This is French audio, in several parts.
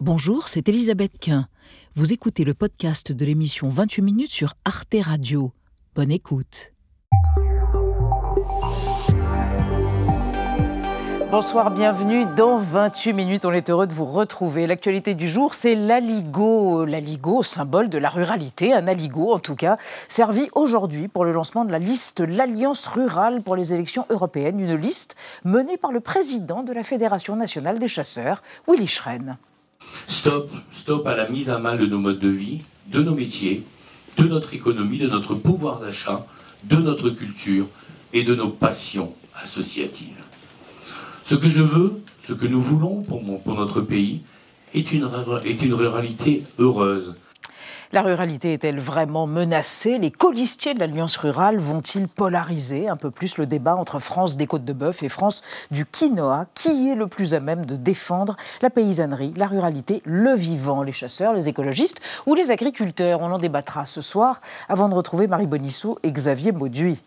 Bonjour, c'est Elisabeth Quint. Vous écoutez le podcast de l'émission 28 minutes sur Arte Radio. Bonne écoute. Bonsoir, bienvenue dans 28 minutes. On est heureux de vous retrouver. L'actualité du jour, c'est l'Aligo. L'Aligo, symbole de la ruralité, un Aligo en tout cas, servi aujourd'hui pour le lancement de la liste L'Alliance rurale pour les élections européennes, une liste menée par le président de la Fédération nationale des chasseurs, Willy Schren. Stop, stop à la mise à mal de nos modes de vie, de nos métiers, de notre économie, de notre pouvoir d'achat, de notre culture et de nos passions associatives. Ce que je veux, ce que nous voulons pour, notre pays, est une, est une ruralité heureuse. La ruralité est-elle vraiment menacée? Les colistiers de l'Alliance rurale vont-ils polariser un peu plus le débat entre France des Côtes de Bœuf et France du quinoa? Qui est le plus à même de défendre la paysannerie, la ruralité, le vivant? Les chasseurs, les écologistes ou les agriculteurs? On en débattra ce soir avant de retrouver Marie Bonissou et Xavier Mauduit.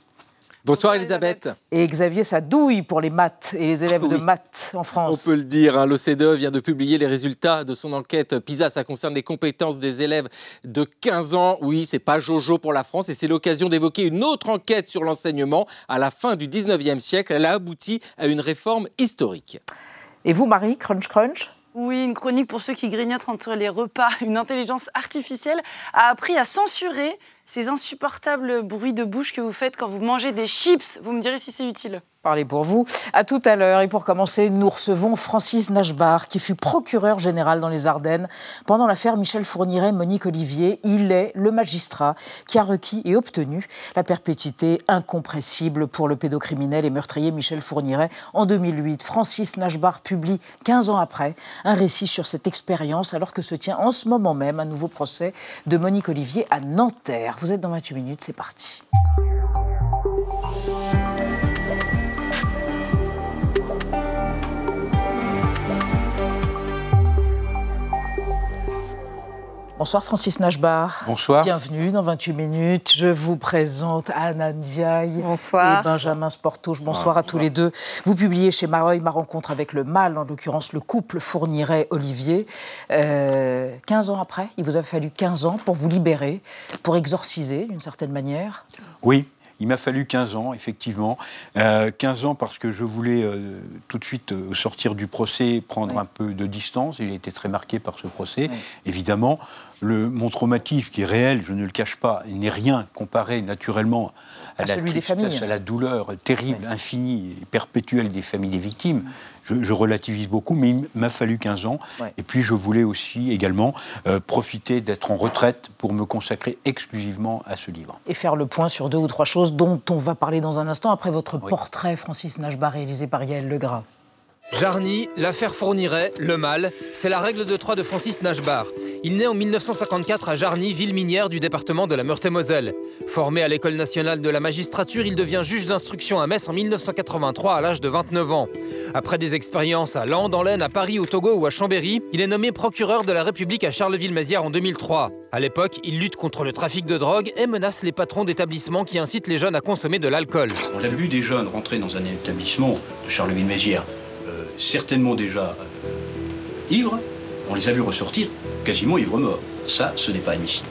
Bonsoir Elisabeth. Et Xavier, ça douille pour les maths et les élèves de maths en France. On peut le dire, hein, l'OCDE vient de publier les résultats de son enquête PISA. Ça concerne les compétences des élèves de 15 ans. Oui, c'est pas Jojo pour la France et c'est l'occasion d'évoquer une autre enquête sur l'enseignement. À la fin du 19e siècle, elle a abouti à une réforme historique. Et vous, Marie, crunch crunch? Oui, une chronique pour ceux qui grignotent entre les repas. Une intelligence artificielle a appris à censurer ces insupportables bruits de bouche que vous faites quand vous mangez des chips. Vous me direz si c'est utile. Parlez pour vous. À tout à l'heure. Et pour commencer, nous recevons Francis Nashbar, qui fut procureur général dans les Ardennes pendant l'affaire Michel Fourniret-Monique Olivier. Il est le magistrat qui a requis et obtenu la perpétuité incompressible pour le pédocriminel et meurtrier Michel Fourniret en 2008. Francis Nashbar publie 15 ans après un récit sur cette expérience alors que se tient en ce moment même un nouveau procès de Monique Olivier à Nanterre. Vous êtes dans 28 minutes, c'est parti. Bonsoir Francis Nashbar. Bonsoir. Bienvenue dans 28 minutes. Je vous présente Anna Ndiaye Bonsoir. et Benjamin Sportouche. Bonsoir, à tous les deux. Vous publiez chez Mareuil ma rencontre avec le mal, en l'occurrence le couple Fourniret-Olivier. 15 euh, ans après, il vous a fallu 15 ans pour vous libérer, pour exorciser d'une certaine manière. Oui, il m'a fallu 15 ans, effectivement. 15 euh, ans parce que je voulais euh, tout de suite euh, sortir du procès, prendre un peu de distance. Il a été très marqué par ce procès, évidemment. Le, mon traumatisme, qui est réel, je ne le cache pas, il n'est rien comparé naturellement à, la tristesse, à la douleur terrible, infinie et perpétuelle des familles des victimes. Je, relativise beaucoup, mais il m'a fallu 15 ans. Et puis je voulais aussi également euh, profiter d'être en retraite pour me consacrer exclusivement à ce livre. Et faire le point sur deux ou trois choses dont on va parler dans un instant après votre portrait, Francis Nashbar, réalisé par Gaël Legras. Jarny, l'affaire Fourniret, le mal, c'est la règle de trois de Francis Nashbar. Il naît en 1954 à Jarny, ville minière du département de la Meurthe-et-Moselle. Formé à l'école nationale de la magistrature, il devient juge d'instruction à Metz en 1983 à l'âge de 29 ans. Après des expériences à Land, en Laine, à Paris, au Togo ou à Chambéry, il est nommé procureur de la République à Charleville-Mézières en 2003. À l'époque, il lutte contre le trafic de drogue et menace les patrons d'établissements qui incitent les jeunes à consommer de l'alcool. On a vu des jeunes rentrer dans un établissement de Charleville-Mézières certainement déjà euh, ivres. On les a vus ressortir quasiment ivres morts. Ça, ce n'est pas admissible.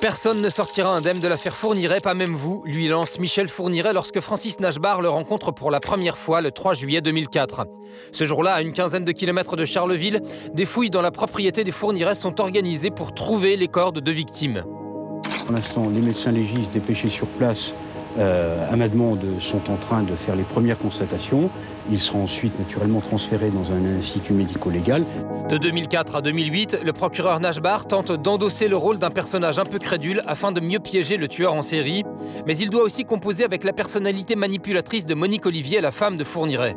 Personne ne sortira indemne de l'affaire Fourniret, pas même vous, lui lance Michel Fourniret lorsque Francis Nashbar le rencontre pour la première fois le 3 juillet 2004. Ce jour-là, à une quinzaine de kilomètres de Charleville, des fouilles dans la propriété des Fourniret sont organisées pour trouver les corps de deux victimes. Pour l'instant, les médecins légistes dépêchés sur place euh, à ma demande sont en train de faire les premières constatations. Il sera ensuite naturellement transféré dans un institut médico-légal. De 2004 à 2008, le procureur Nashbar tente d'endosser le rôle d'un personnage un peu crédule afin de mieux piéger le tueur en série. Mais il doit aussi composer avec la personnalité manipulatrice de Monique Olivier, la femme de Fourniret.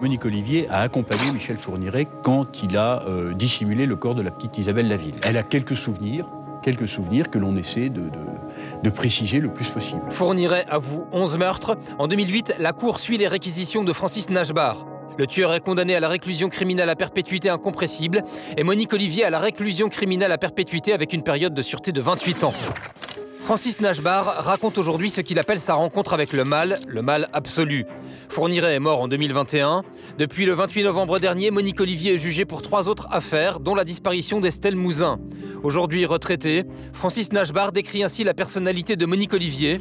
Monique Olivier a accompagné Michel Fourniret quand il a euh, dissimulé le corps de la petite Isabelle Laville. Elle a quelques souvenirs, quelques souvenirs que l'on essaie de, préciser le plus possible. Fournirait à vous 11 meurtres. En 2008, la Cour suit les réquisitions de Francis Nashbar. Le tueur est condamné à la réclusion criminelle à perpétuité incompressible et Monique Olivier à la réclusion criminelle à perpétuité avec une période de sûreté de 28 ans. Francis Nashbar raconte aujourd'hui ce qu'il appelle sa rencontre avec le mal, le mal absolu. Fourniret est mort en 2021. Depuis le 28 novembre dernier, Monique Olivier est jugée pour trois autres affaires, dont la disparition d'Estelle Mouzin. Aujourd'hui retraité, Francis Nashbar décrit ainsi la personnalité de Monique Olivier.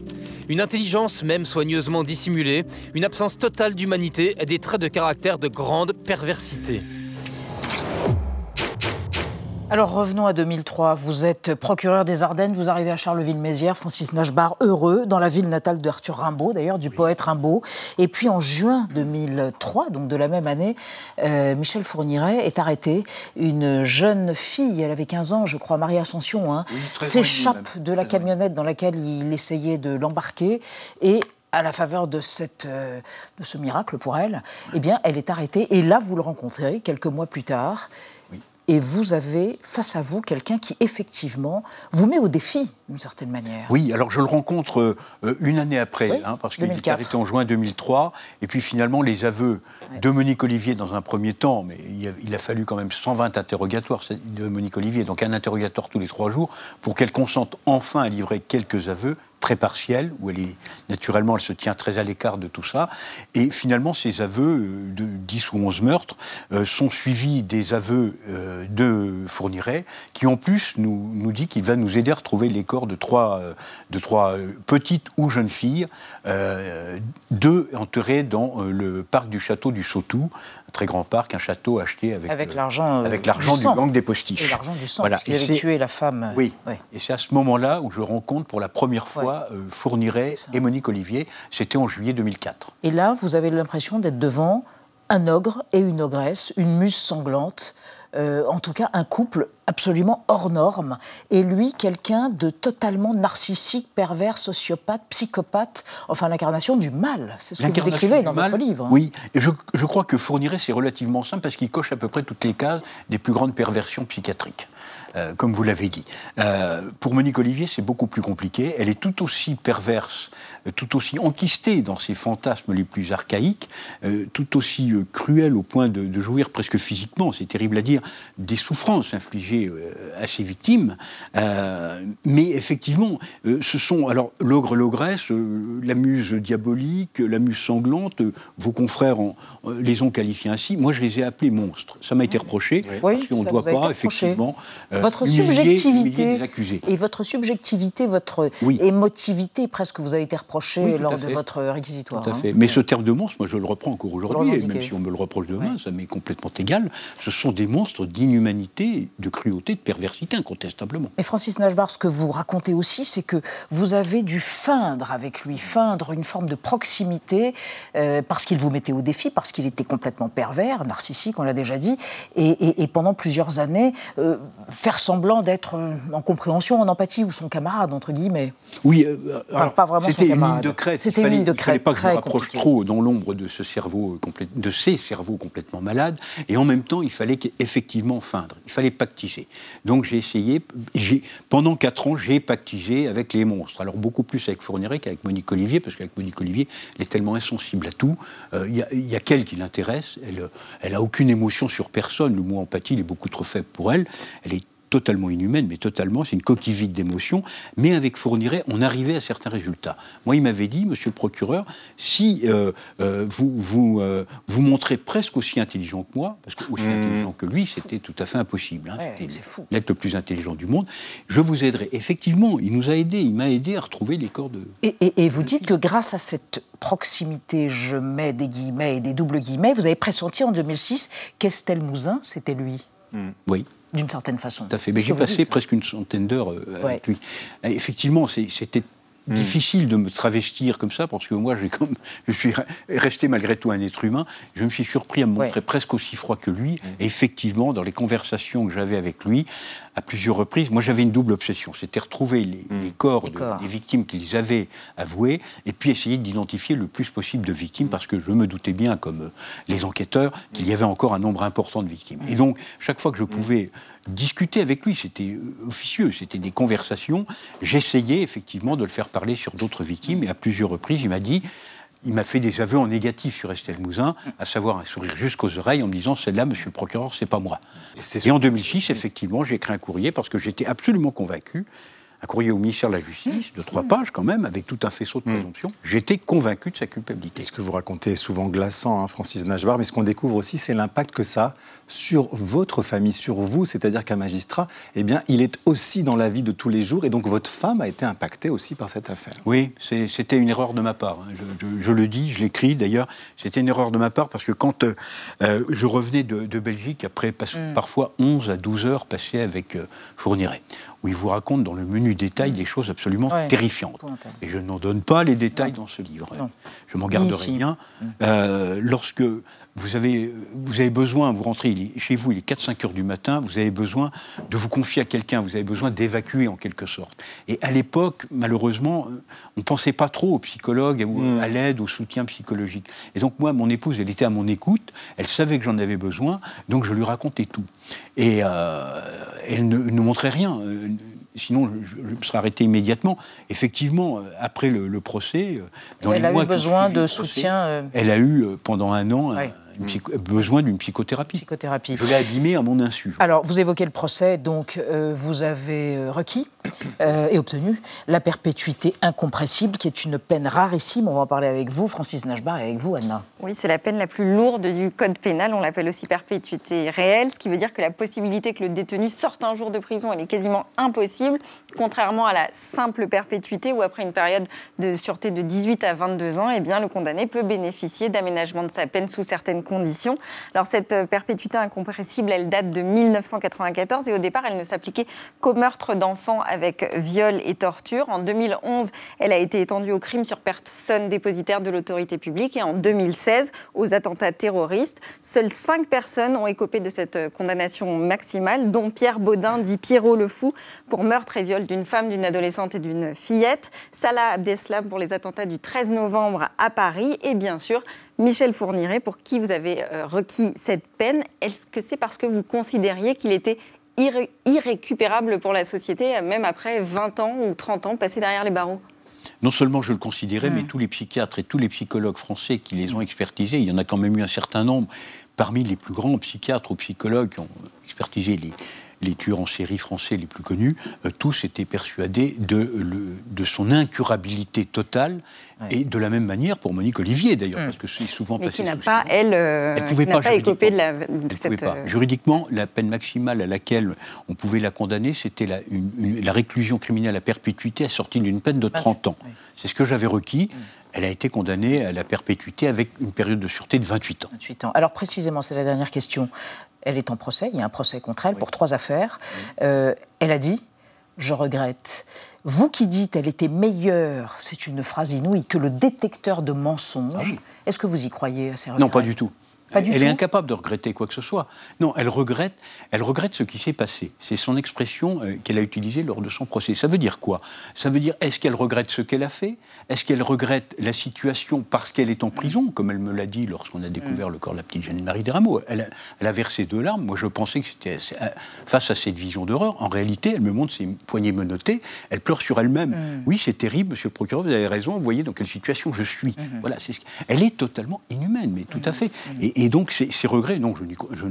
Une intelligence même soigneusement dissimulée, une absence totale d'humanité et des traits de caractère de grande perversité. Alors revenons à 2003. Vous êtes procureur des Ardennes, vous arrivez à Charleville-Mézières, Francis Nashbar, heureux, dans la ville natale d'Arthur Rimbaud, d'ailleurs, du poète Rimbaud. Et puis en juin 2003, donc de la même année, euh, Michel Fourniret est arrêté. Une jeune fille, elle avait 15 ans, je crois, Marie Ascension, hein, s'échappe de la camionnette dans laquelle il essayait de l'embarquer et à la faveur de, cette, euh, de ce miracle pour elle, eh bien, elle est arrêtée. Et là, vous le rencontrez quelques mois plus tard et vous avez face à vous quelqu'un qui effectivement vous met au défi d'une certaine manière. Oui, alors je le rencontre euh, une année après, hein, parce qu'il est arrêté en juin 2003, et puis finalement les aveux de Monique Olivier dans un premier temps, mais il a, fallu quand même 120 interrogatoires de Monique Olivier, donc un interrogatoire tous les trois jours, pour qu'elle consente enfin à livrer quelques aveux très partielle, où elle est naturellement, elle se tient très à l'écart de tout ça. Et finalement, ces aveux euh, de 10 ou 11 meurtres euh, sont suivis des aveux euh, de Fourniret, qui en plus nous, dit qu'il va nous aider à retrouver les corps de trois, de trois petites ou jeunes filles, deux enterrées dans le parc du château du Sautou, très grand parc, un château acheté avec, avec l'argent avec l'argent du, gang des postiches. Et l'argent du sang, voilà. et avait tué la femme. Oui, et c'est à ce moment-là où je rencontre pour la première fois euh, Fourniret et Monique Olivier. C'était en juillet 2004. Et là, vous avez l'impression d'être devant un ogre et une ogresse, une muse sanglante. Euh, en tout cas un couple absolument hors norme, et lui quelqu'un de totalement narcissique, pervers, sociopathe, psychopathe, enfin l'incarnation du mal. C'est ce que vous décrivez dans votre livre. Oui, et je, je crois que Fourniret c'est relativement simple parce qu'il coche à peu près toutes les cases des plus grandes perversions psychiatriques. Euh, comme vous l'avez dit. Euh, pour Monique Olivier, c'est beaucoup plus compliqué. Elle est tout aussi perverse, tout aussi enquistée dans ses fantasmes les plus archaïques, tout aussi cruelle au point de, jouir presque physiquement, c'est terrible à dire, des souffrances infligées à ses victimes. mais effectivement, ce sont alors l'ogre, l'ogresse, la muse diabolique, la muse sanglante. vos confrères les ont qualifiés ainsi. Moi, je les ai appelés monstres. Ça m'a été reproché parce qu'on ne doit pas effectivement votre subjectivité et votre subjectivité, votre émotivité, presque vous a été reproché lors de votre réquisitoire. Tout à hein. fait. Mais ce terme de monstre, moi je le reprends encore aujourd'hui, et même si on me le reproche demain, ça m'est complètement égal. Ce sont des monstres d'inhumanité, de cruauté, de perversité, incontestablement. Mais Francis Nashbar, ce que vous racontez aussi, c'est que vous avez dû feindre avec lui, feindre une forme de proximité, euh, parce qu'il vous mettait au défi, parce qu'il était complètement pervers, narcissique, on l'a déjà dit, et, pendant plusieurs années, euh, faire semblant d'être euh, en compréhension, en empathie, ou son camarade, entre guillemets. Oui, euh, c'était une ligne de crête. C'était une ligne de crête. Il ne fallait pas que je rapproche trop dans l'ombre de, ce cerveau de ces cerveaux complètement malades, et en même temps, il fallait effectivement feindre, il fallait pactiser. Donc j'ai essayé, pendant quatre ans, j'ai pactisé avec les monstres. Alors beaucoup plus avec Fourniret qu'avec Monique Olivier, parce qu'avec Monique Olivier, elle est tellement insensible à tout. Euh, il y a, qu'elle qui l'intéresse, elle, elle a aucune émotion sur personne, le mot empathie, il est beaucoup trop faible pour elle. Elle est totalement inhumaine, mais totalement, c'est une coquille vide d'émotions. Mais avec Fourniret, on arrivait à certains résultats. Moi, il m'avait dit, monsieur le procureur, si euh, euh, vous, vous, euh, vous montrez presque aussi intelligent que moi, parce que aussi mmh. intelligent que lui, c'était tout à fait impossible. Hein, c'était l'être le plus intelligent du monde. Je vous aiderai. Effectivement, il nous a aidés, il m'a aidé à retrouver les corps de. Et, et vous dites que grâce à cette proximité, je mets des guillemets et des doubles guillemets, vous avez pressenti en 2006 qu'Estelle Mouzin, c'était lui? Mmh. Oui d'une certaine façon. Tout à fait. Mais j'ai passé presque une centaine d'heures euh, avec lui. effectivement, c'était hmm. difficile de me travestir comme ça, parce que moi, comme, je suis resté malgré tout un être humain. Je me suis surpris à me montrer presque aussi froid que lui. Hmm. Et effectivement, dans les conversations que j'avais avec lui, à plusieurs reprises. Moi, j'avais une double obsession. C'était retrouver les, hmm. corps, des victimes qu'ils avaient avouées, et puis essayer d'identifier le plus possible de victimes, parce que je me doutais bien, comme euh, les enquêteurs, qu'il y avait encore un nombre important de victimes. Et donc, chaque fois que je pouvais discuter avec lui, c'était euh, officieux, c'était des conversations, j'essayais effectivement de le faire parler sur d'autres victimes, et à plusieurs reprises, il m'a dit il m'a fait des aveux en négatif sur Estelle Mouzin, à savoir un sourire jusqu'aux oreilles en me disant celle-là, monsieur le procureur, c'est pas moi. Et, en 2006, effectivement, j'ai écrit un courrier parce que j'étais absolument convaincu un courrier au ministère de la Justice, de trois pages quand même, avec tout un faisceau de présomptions. J'étais convaincu de sa culpabilité. Ce que vous racontez est souvent glaçant, hein, Francis Najbar, mais ce qu'on découvre aussi, c'est l'impact que ça a sur votre famille, sur vous. C'est-à-dire qu'un magistrat, eh bien, il est aussi dans la vie de tous les jours, et donc votre femme a été impactée aussi par cette affaire. Oui, c'était une erreur de ma part. hein. Je, je- je le dis, je l'écris d'ailleurs. C'était une erreur de ma part parce que quand euh, euh, je revenais de, de Belgique, après pas- parfois 11 à 12 heures passées avec euh, Fourniret, où il vous raconte dans le menu détail des choses absolument Ouais. terrifiantes. Et je n'en donne pas les détails dans ce livre. Non. Je m'en garderai bien. Euh, lorsque vous avez, vous avez besoin, vous rentrez il est- chez vous, il est 4-5 heures du matin, vous avez besoin de vous confier à quelqu'un, vous avez besoin d'évacuer en quelque sorte. Et à l'époque, malheureusement, euh, on ne pensait pas trop aux psychologues, ou à l'aide, au soutien psychologique. Et donc moi, mon épouse, elle était à mon écoute, elle savait que j'en avais besoin, donc je lui racontais tout. Et euh, elle ne, ne montrait rien. Sinon, je, je serais arrêté immédiatement. Effectivement, euh, après le, le procès, euh, dans Elle les a mois eu besoin de procès, soutien euh, Elle a eu pendant un an un- psycho- besoin d'une psychothérapie. psychothérapie. Je l'ai abîmée à mon insu. Alors, vous évoquez le procès, donc euh, vous avez euh, requis euh, et obtenu la perpétuité incompressible, qui est une peine rarissime. On va en parler avec vous, Francis Najbar, et avec vous, Anna. Oui, c'est la peine la plus lourde du code pénal. On l'appelle aussi perpétuité réelle, ce qui veut dire que la possibilité que le détenu sorte un jour de prison, elle est quasiment impossible, contrairement à la simple perpétuité où après une période de sûreté de 18 à 22 ans, eh bien, le condamné peut bénéficier d'aménagement de sa peine sous certaines conditions. Alors cette euh, perpétuité incompressible, elle date de 1994 et au départ, elle ne s'appliquait qu'au meurtre d'enfants avec viol et torture. En 2011, elle a été étendue aux crimes sur personne dépositaire de l'autorité publique et en 2016 aux attentats terroristes. Seules cinq personnes ont écopé de cette euh, condamnation maximale, dont Pierre Baudin, dit Pierrot le Fou, pour meurtre et viol d'une femme, d'une adolescente et d'une fillette, Salah Abdeslam pour les attentats du 13 novembre à Paris et bien sûr Michel Fourniret pour qui vous avez euh, requis cette peine. Est-ce que c'est parce que vous considériez qu'il était irré- irrécupérable pour la société, même après 20 ans ou 30 ans passés derrière les barreaux? Non seulement je le considérais, mais tous les psychiatres et tous les psychologues français qui les ont expertisés, il y en a quand même eu un certain nombre, parmi les plus grands psychiatres ou psychologues qui ont expertisé les, les tueurs en série français les plus connus, euh, tous étaient persuadés de, le- de son incurabilité totale, et de la même manière pour Monique Olivier d'ailleurs, parce que c'est souvent mais passé qui n'a pas, elle, euh, Elle pouvait pas pas écopé de, la, de Elle cette... pouvait pas. euh, Juridiquement, la peine maximale à laquelle on pouvait la condamner, c'était la, réclusion criminelle à perpétuité assortie d'une peine de 30 ans. C'est ce que j'avais requis. Elle a été condamnée à la perpétuité avec une période de sûreté de 28 ans. 28 ans. Alors précisément, c'est la dernière question. Elle est en procès, il y a un procès contre elle pour trois affaires. Euh, elle a dit, je regrette. Vous qui dites, elle était meilleure, c'est une phrase inouïe, que le détecteur de mensonges. Est-ce que vous y croyez à ces Ah Non, pas du tout. Pas du elle tout est incapable de regretter quoi que ce soit. Non, elle regrette, elle regrette ce qui s'est passé. C'est son expression euh, qu'elle a utilisée lors de son procès. Ça veut dire quoi? Ça veut dire est-ce qu'elle regrette ce qu'elle a fait? Est-ce qu'elle regrette la situation parce qu'elle est en prison, comme elle me l'a dit lorsqu'on a découvert le corps de la petite jeanne Marie Desrameaux elle a, elle a versé deux larmes. Moi, je pensais que c'était euh, face à cette vision d'horreur. En réalité, elle me montre ses poignets menottés. Elle pleure sur elle-même. Oui, c'est terrible, Monsieur le procureur. Vous avez raison. Vous voyez dans quelle situation je suis. Voilà, c'est ce qui- Elle est totalement inhumaine, mais tout à fait. Et, et donc, ces, ces regrets, non, je,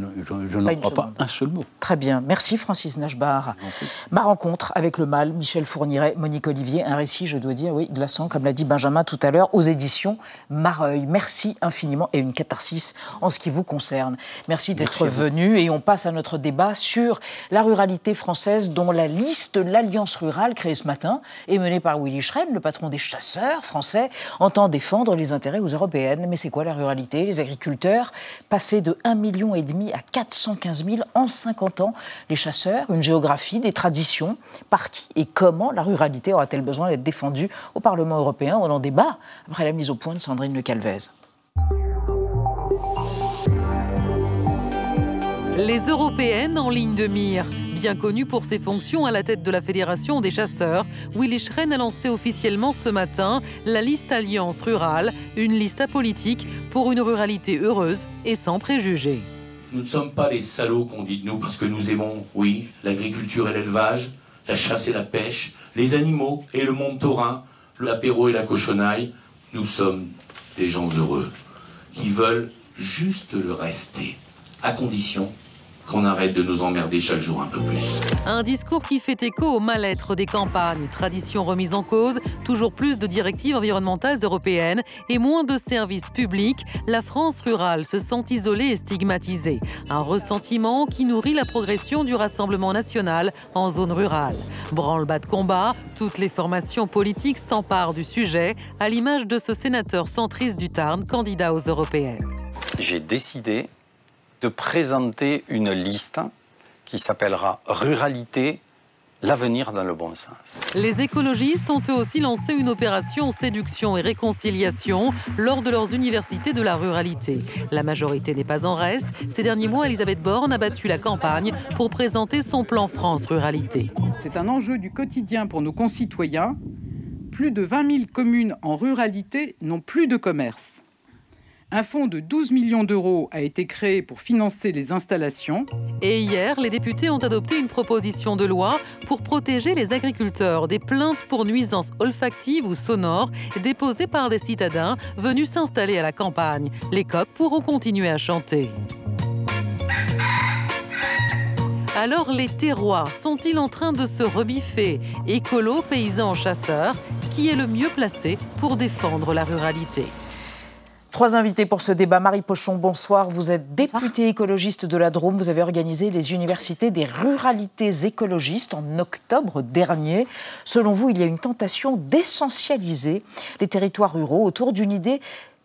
n'en crois pas un seul mot. Très bien. Merci Francis Nachbar. Ma rencontre avec le mal, Michel Fourniret, Monique Olivier, un récit, je dois dire, oui, glaçant, comme l'a dit Benjamin tout à l'heure, aux éditions Mareuil. Merci infiniment et une catharsis en ce qui vous concerne. Merci d'être venu et on passe à notre débat sur la ruralité française dont la liste l'Alliance rurale créée ce matin est menée par Willy Schren, le patron des chasseurs français, entend défendre les intérêts aux européennes. Mais c'est quoi la ruralité? Les agriculteurs passés de 1,5 million à 415 000 en 50 ans. Les chasseurs, une géographie, des traditions. Par qui et comment la ruralité aura-t-elle besoin d'être défendue au Parlement européen On en débat après la mise au point de Sandrine Le Calvez. Les européennes en ligne de mire. Bien connu pour ses fonctions à la tête de la Fédération des chasseurs, Willy Schren a lancé officiellement ce matin la liste Alliance Rurale, une liste apolitique pour une ruralité heureuse et sans préjugés. Nous ne sommes pas les salauds qu'on dit de nous parce que nous aimons, oui, l'agriculture et l'élevage, la chasse et la pêche, les animaux et le monde taurin, l'apéro et la cochonaille. Nous sommes des gens heureux qui veulent juste le rester, à condition qu'on arrête de nous emmerder chaque jour un peu plus. Un discours qui fait écho au mal-être des campagnes, tradition remise en cause, toujours plus de directives environnementales européennes et moins de services publics. La France rurale se sent isolée et stigmatisée. Un ressentiment qui nourrit la progression du Rassemblement national en zone rurale. Branle-bas de combat, toutes les formations politiques s'emparent du sujet, à l'image de ce sénateur centriste du Tarn, candidat aux européennes. J'ai décidé de présenter une liste qui s'appellera Ruralité, l'avenir dans le bon sens. Les écologistes ont eux aussi lancé une opération séduction et réconciliation lors de leurs universités de la ruralité. La majorité n'est pas en reste. Ces derniers mois, Elisabeth Borne a battu la campagne pour présenter son plan France Ruralité. C'est un enjeu du quotidien pour nos concitoyens. Plus de 20 000 communes en ruralité n'ont plus de commerce. Un fonds de 12 millions d'euros a été créé pour financer les installations. Et hier, les députés ont adopté une proposition de loi pour protéger les agriculteurs des plaintes pour nuisances olfactives ou sonores déposées par des citadins venus s'installer à la campagne. Les coqs pourront continuer à chanter. Alors les terroirs sont-ils en train de se rebiffer? Écolo, paysans, chasseurs, qui est le mieux placé pour défendre la ruralité? Trois invités pour ce débat. Marie Pochon, bonsoir. Vous êtes députée écologiste de la Drôme. Vous avez organisé les universités des ruralités écologistes en octobre dernier. Selon vous, il y a une tentation d'essentialiser les territoires ruraux autour d'une idée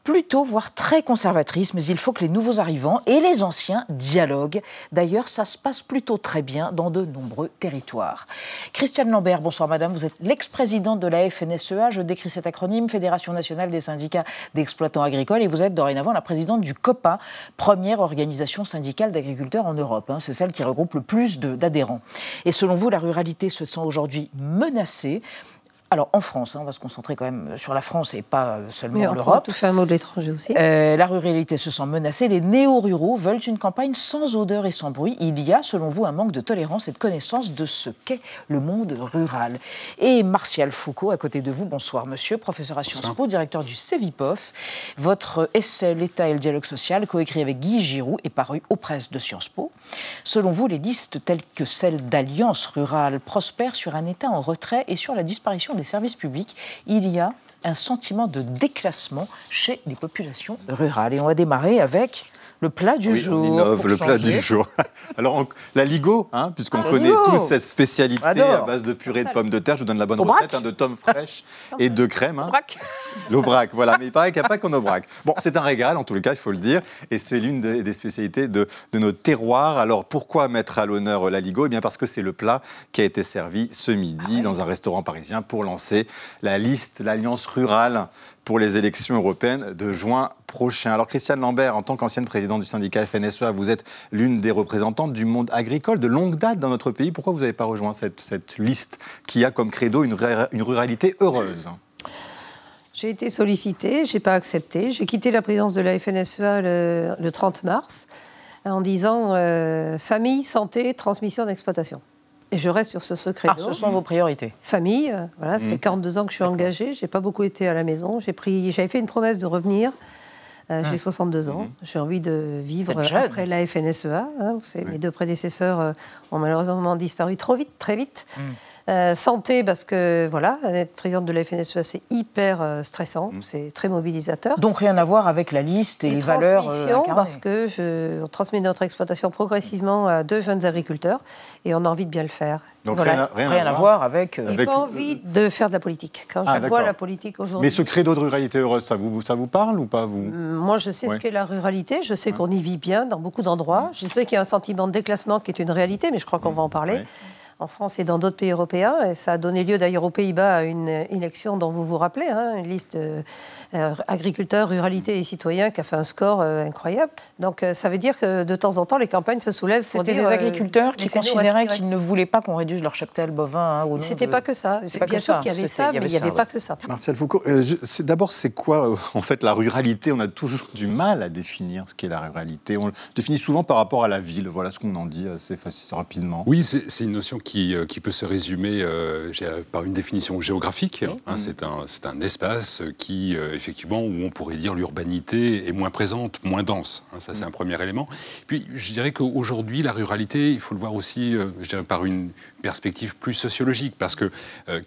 plutôt, voire très conservatrice, mais il faut que les nouveaux arrivants et les anciens dialoguent. D'ailleurs, ça se passe plutôt très bien dans de nombreux territoires. Christiane Lambert, bonsoir madame, vous êtes l'ex-présidente de la FNSEA, je décris cet acronyme, Fédération nationale des syndicats d'exploitants agricoles, et vous êtes dorénavant la présidente du COPA, première organisation syndicale d'agriculteurs en Europe. Hein. C'est celle qui regroupe le plus d'adhérents. Et selon vous, la ruralité se sent aujourd'hui menacée. Alors en France, hein, on va se concentrer quand même sur la France et pas seulement l'Europe. toucher un mot de l'étranger aussi. Euh, la ruralité se sent menacée. Les néo-ruraux veulent une campagne sans odeur et sans bruit. Il y a, selon vous, un manque de tolérance et de connaissance de ce qu'est le monde rural. Et Martial Foucault, à côté de vous, bonsoir monsieur, professeur à Sciences Po, directeur du CEVIPOF. Votre essai L'État et le dialogue social, coécrit avec Guy Giroud, est paru aux presses de Sciences Po. Selon vous, les listes telles que celle d'Alliance rurale prospèrent sur un État en retrait et sur la disparition des services publics, il y a un sentiment de déclassement chez les populations rurales. Et on va démarrer avec le plat du jour. On innove le plat du jour. Alors, la ligo, hein, puisqu'on ah, connaît tous cette spécialité à base de purée de pommes de terre. Je vous donne la bonne recette hein, de tomes fraîches et de crème. Hein. L'aubrac, voilà. Mais il paraît qu'il n'y a pas qu'en aubrac. Bon, c'est un régal, en tous les cas, il faut le dire. Et c'est l'une des, spécialités de, de, nos terroirs. Alors, pourquoi mettre à l'honneur la ligo? Eh bien, parce que c'est le plat qui a été servi ce midi ah dans un restaurant parisien pour lancer la liste, l'Alliance rurale pour les élections européennes de juin prochain. Alors Christiane Lambert, en tant qu'ancienne présidente du syndicat FNSEA, vous êtes l'une des représentantes du monde agricole de longue date dans notre pays. Pourquoi vous n'avez pas rejoint cette, liste qui a comme credo une, ruralité heureuse? J'ai été sollicitée, je n'ai pas accepté. J'ai quitté la présidence de la FNSEA le, 30 mars en disant euh, famille, santé, transmission d'exploitation. Et je reste sur ce secret. Ah, ce sont vos priorités. Famille, euh, voilà, ça fait 42 mmh. ans que je suis engagée. J'ai pas beaucoup été à la maison. J'ai pris, j'avais fait une promesse de revenir. Euh, j'ai 62 mmh. ans. Mmh. J'ai envie de vivre après la FNSEA. Hein. Mes deux prédécesseurs euh, ont malheureusement disparu trop vite, très vite. Euh, santé, parce que voilà, être présidente de la FNSEA, c'est hyper euh, stressant, mm. c'est très mobilisateur. Donc rien à voir avec la liste et, les valeurs. Euh, parce que je, on transmet notre exploitation progressivement à deux jeunes agriculteurs et on a envie de bien le faire. Donc rien, à, voir avec. J'ai pas envie de faire de la politique. Quand ah, je vois la politique aujourd'hui. Mais ce credo de ruralité heureuse, ça vous, ça vous parle ou pas vous? Moi, je sais ce qu'est la ruralité. Je sais qu'on y vit bien dans beaucoup d'endroits. Je sais qu'il y a un sentiment de déclassement qui est une réalité, mais je crois qu'on va en parler en France et dans d'autres pays européens. Et ça a donné lieu d'ailleurs aux Pays-Bas à une élection dont vous vous rappelez, hein, une liste euh, agriculteurs, ruralité et citoyens qui a fait un score euh, incroyable. Donc euh, ça veut dire que de temps en temps, les campagnes se soulèvent pour C'était des agriculteurs qui considéraient qu'ils ne voulaient pas qu'on réduise leur cheptel bovin hein, C'était pas que ça. C'est bien sûr qu'il y avait ça, mais il n'y avait pas que ça. Martial Foucault, d'abord, c'est quoi en fait la ruralité? On a toujours du mal à définir ce qu'est la ruralité. On le définit souvent par rapport à la ville. Voilà ce qu'on en dit assez rapidement. Oui, c'est une notion qui, qui, peut se résumer par une définition géographique. Hein, c'est un, un, espace qui, effectivement, où on pourrait dire l'urbanité est moins présente, moins dense. Hein, ça, c'est un premier élément. Puis, je dirais qu'aujourd'hui, la ruralité, il faut le voir aussi je dirais, par une perspective plus sociologique, parce que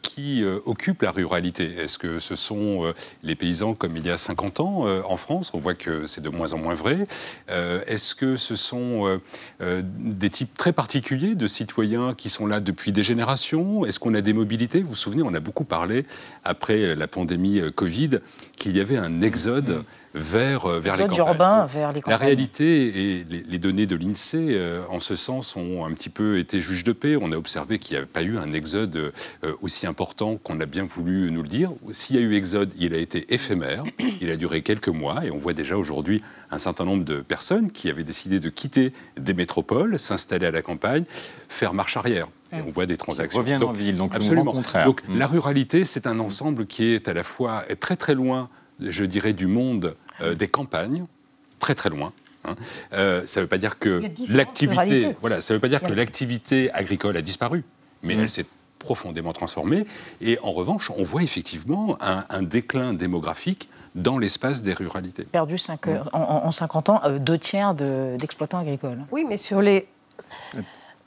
qui occupe la ruralité? Est-ce que ce sont les paysans comme il y a 50 ans en France? On voit que c'est de moins en moins vrai. Est-ce que ce sont des types très particuliers de citoyens qui sont là depuis des générations? Est-ce qu'on a des mobilités? Vous vous souvenez, on a beaucoup parlé, après la pandémie euh, Covid, qu'il y avait un exode mm. vers, euh, vers les campagnes. Urbain, vers les campagnes. La réalité et les, données de l'INSEE, euh, en ce sens, ont un petit peu été juges de paix. On a observé qu'il n'y avait pas eu un exode aussi important qu'on a bien voulu nous le dire. S'il y a eu exode, il a été éphémère, il a duré quelques mois, et on voit déjà aujourd'hui un certain nombre de personnes qui avaient décidé de quitter des métropoles, s'installer à la campagne, faire marche arrière. Et on voit des transactions. Reviennent en ville, donc absolument. contraire. Donc la ruralité, c'est un ensemble qui est à la fois très très loin, je dirais, du monde euh, des campagnes, très très loin. Hein. Euh, ça ne veut pas dire que l'activité, voilà, ça veut pas dire que l'activité agricole a disparu, mais mm. elle s'est profondément transformée. Et en revanche, on voit effectivement un, déclin démographique dans l'espace des ruralités. Perdu 5 mm. heures, en, 50 ans, euh, deux tiers d'exploitants agricoles. Oui, mais sur les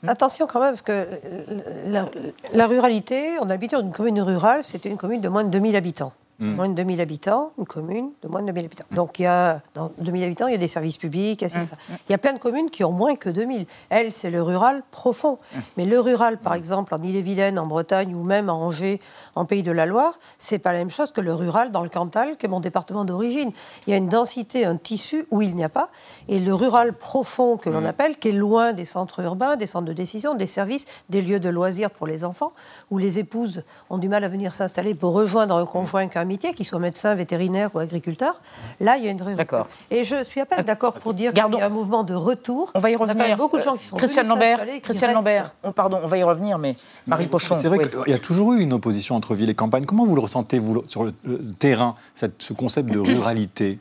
Attention quand même, parce que euh, la, ruralité, on habite dans une commune rurale, c'était une commune de moins de 2000 habitants. Mm. Moins de 2000 habitants, une commune de moins de 2000 habitants. Donc, il y a, dans 2000 habitants, il y a des services publics, mm. il y a plein de communes qui ont moins que 2000. Elle, c'est le rural profond. Mais le rural, par exemple, en Ille-et-Vilaine, en Bretagne ou même à Angers, en Pays de la Loire, c'est pas la même chose que le rural dans le Cantal, qui est mon département d'origine. Il y a une densité, un tissu où il n'y a pas. Et le rural profond, que l'on appelle, qui est loin des centres urbains, des centres de décision, des services, des lieux de loisirs pour les enfants, où les épouses ont du mal à venir s'installer pour rejoindre un conjoint qu'un qu'ils soient médecins, vétérinaires ou agriculteurs. Là, il y a une vraie D'accord. Et je suis à peine d'accord pour dire qu'il y a un mouvement de retour. On va y revenir. Il y a beaucoup de gens qui sont Christiane Lambert, Christiane Lambert. On, pardon, on va y revenir, mais Marie Pochon. C'est vrai qu'il y a toujours eu une opposition entre ville et campagne. Comment vous le ressentez, vous, sur le terrain, cette, ce concept de ruralité?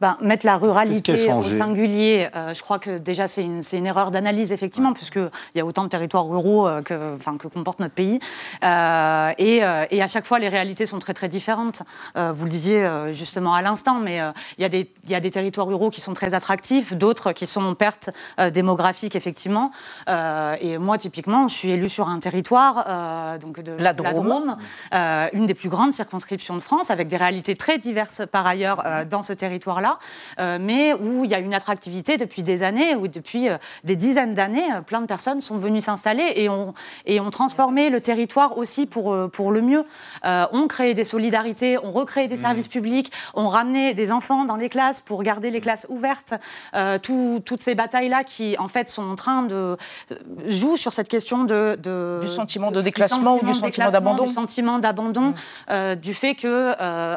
Ben, mettre la ruralité au singulier, euh, je crois que déjà c'est une, une, erreur d'analyse, effectivement, puisqu'il y a autant de territoires ruraux euh, que, comporte notre pays. Euh, et, et, à chaque fois, les réalités sont très très différentes. vous le disiez justement à l'instant, mais il y, y, a des territoires ruraux qui sont très attractifs, d'autres qui sont en perte démographique, effectivement. et moi, typiquement, je suis élue sur un territoire donc de la Drôme, une des plus grandes circonscriptions de France, avec des réalités très diverses par ailleurs dans ce territoire-là. Euh, mais où il y a une attractivité depuis des années, où depuis euh, des dizaines d'années, euh, plein de personnes sont venues s'installer et ont, et ont transformé le territoire aussi pour, pour le mieux. on crée des solidarités, on recrée des mmh. services publics, on ramenait des enfants dans les classes pour garder les classes ouvertes. toutes ces batailles-là qui, en fait, sont en train de jouer sur cette question de, du sentiment de, déclassement ou du sentiment d'abandon. Du sentiment d'abandon, mmh. du fait que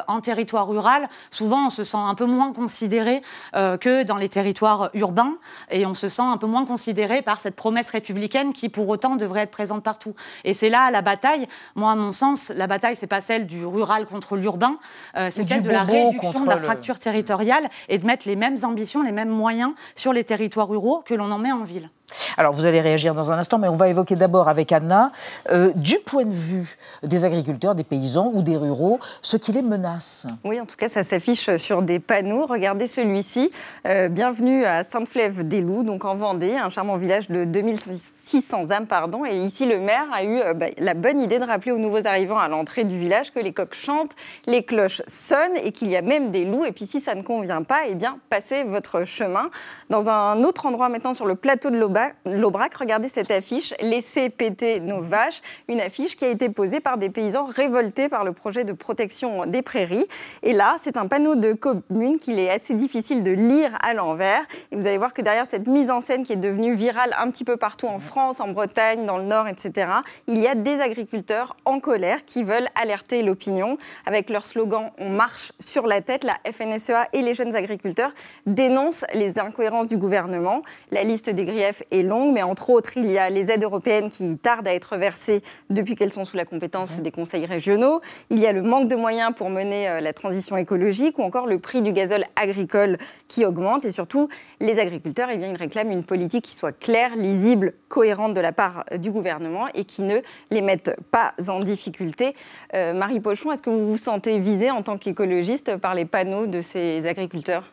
en territoire rural, souvent, on se sent un peu moins considéré euh, que dans les territoires urbains et on se sent un peu moins considéré par cette promesse républicaine qui pour autant devrait être présente partout. Et c'est là la bataille. Moi, à mon sens, la bataille, c'est pas celle du rural contre l'urbain, euh, c'est celle de la réduction de la fracture territoriale et de mettre les mêmes ambitions, les mêmes moyens sur les territoires ruraux que l'on en met en ville. Alors, vous allez réagir dans un instant, mais on va évoquer d'abord avec Anna, euh, du point de vue des agriculteurs, des paysans ou des ruraux, ce qui les menace. Oui, en tout cas, ça s'affiche sur des panneaux. Regardez celui-ci. Euh, bienvenue à Sainte-Flève-des-Loups, donc en Vendée, un charmant village de 2600 âmes, pardon. Et ici, le maire a eu euh, bah, la bonne idée de rappeler aux nouveaux arrivants à l'entrée du village que les coqs chantent, les cloches sonnent et qu'il y a même des loups. Et puis, si ça ne convient pas, eh bien, passez votre chemin. Dans un autre endroit maintenant, sur le plateau de l'Aubac, l'Aubrac, regardez cette affiche, Laissez péter nos vaches, une affiche qui a été posée par des paysans révoltés par le projet de protection des prairies. Et là, c'est un panneau de commune qu'il est assez difficile de lire à l'envers. Et vous allez voir que derrière cette mise en scène qui est devenue virale un petit peu partout en France, en Bretagne, dans le Nord, etc., il y a des agriculteurs en colère qui veulent alerter l'opinion. Avec leur slogan On marche sur la tête, la FNSEA et les jeunes agriculteurs dénoncent les incohérences du gouvernement. La liste des griefs est longue, mais entre autres, il y a les aides européennes qui tardent à être versées depuis qu'elles sont sous la compétence des conseils régionaux. Il y a le manque de moyens pour mener euh, la transition écologique ou encore le prix du gazole agricole qui augmente. Et surtout, les agriculteurs, eh bien, ils réclament une politique qui soit claire, lisible, cohérente de la part du gouvernement et qui ne les mette pas en difficulté. Euh, Marie Pochon, est-ce que vous vous sentez visée en tant qu'écologiste par les panneaux de ces agriculteurs?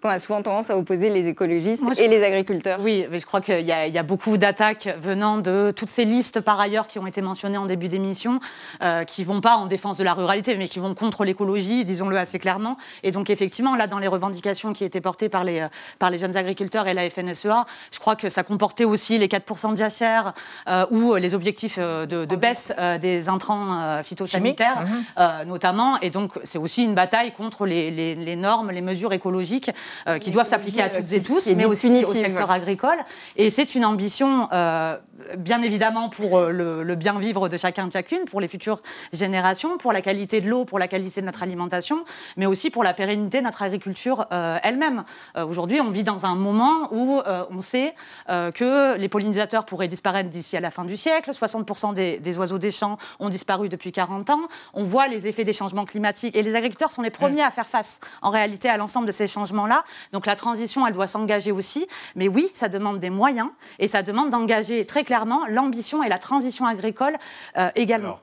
Qu'on a souvent tendance à opposer les écologistes et les agriculteurs. Oui, mais je crois qu'il y, y, a beaucoup d'attaques venant de toutes ces listes par ailleurs qui ont été mentionnées en début d'émission, euh, qui vont pas en défense de la ruralité, mais qui vont contre l'écologie, disons-le assez clairement. Et donc effectivement, là, dans les revendications qui étaient portées par les, euh, par les jeunes agriculteurs et la FNSEA, je crois que ça comportait aussi les 4% de jachère euh, ou les objectifs euh, de, de baisse euh, des intrants phytosanitaires, mmh. notamment. Et donc c'est aussi une bataille contre les, les, les normes, les mesures écologiques euh, qui doivent s'appliquer à toutes et tous, mais aussi au secteur agricole. Et c'est une ambition, euh, bien évidemment, pour euh, le, le, bien vivre de chacun et chacune, pour les futures générations, pour la qualité de l'eau, pour la qualité de notre alimentation, mais aussi pour la pérennité de notre agriculture euh, elle-même. Aujourd'hui, on vit dans un moment où on sait que les pollinisateurs pourraient disparaître d'ici à la fin du siècle, 60% des, des, oiseaux des champs ont disparu depuis 40 ans, on voit les effets des changements climatiques, et les agriculteurs sont les premiers à faire face, en réalité, à l'ensemble de ces changements-là. Donc la transition, elle doit s'engager aussi. Mais oui, ça demande des moyens et ça demande d'engager très clairement l'ambition et la transition agricole euh, également.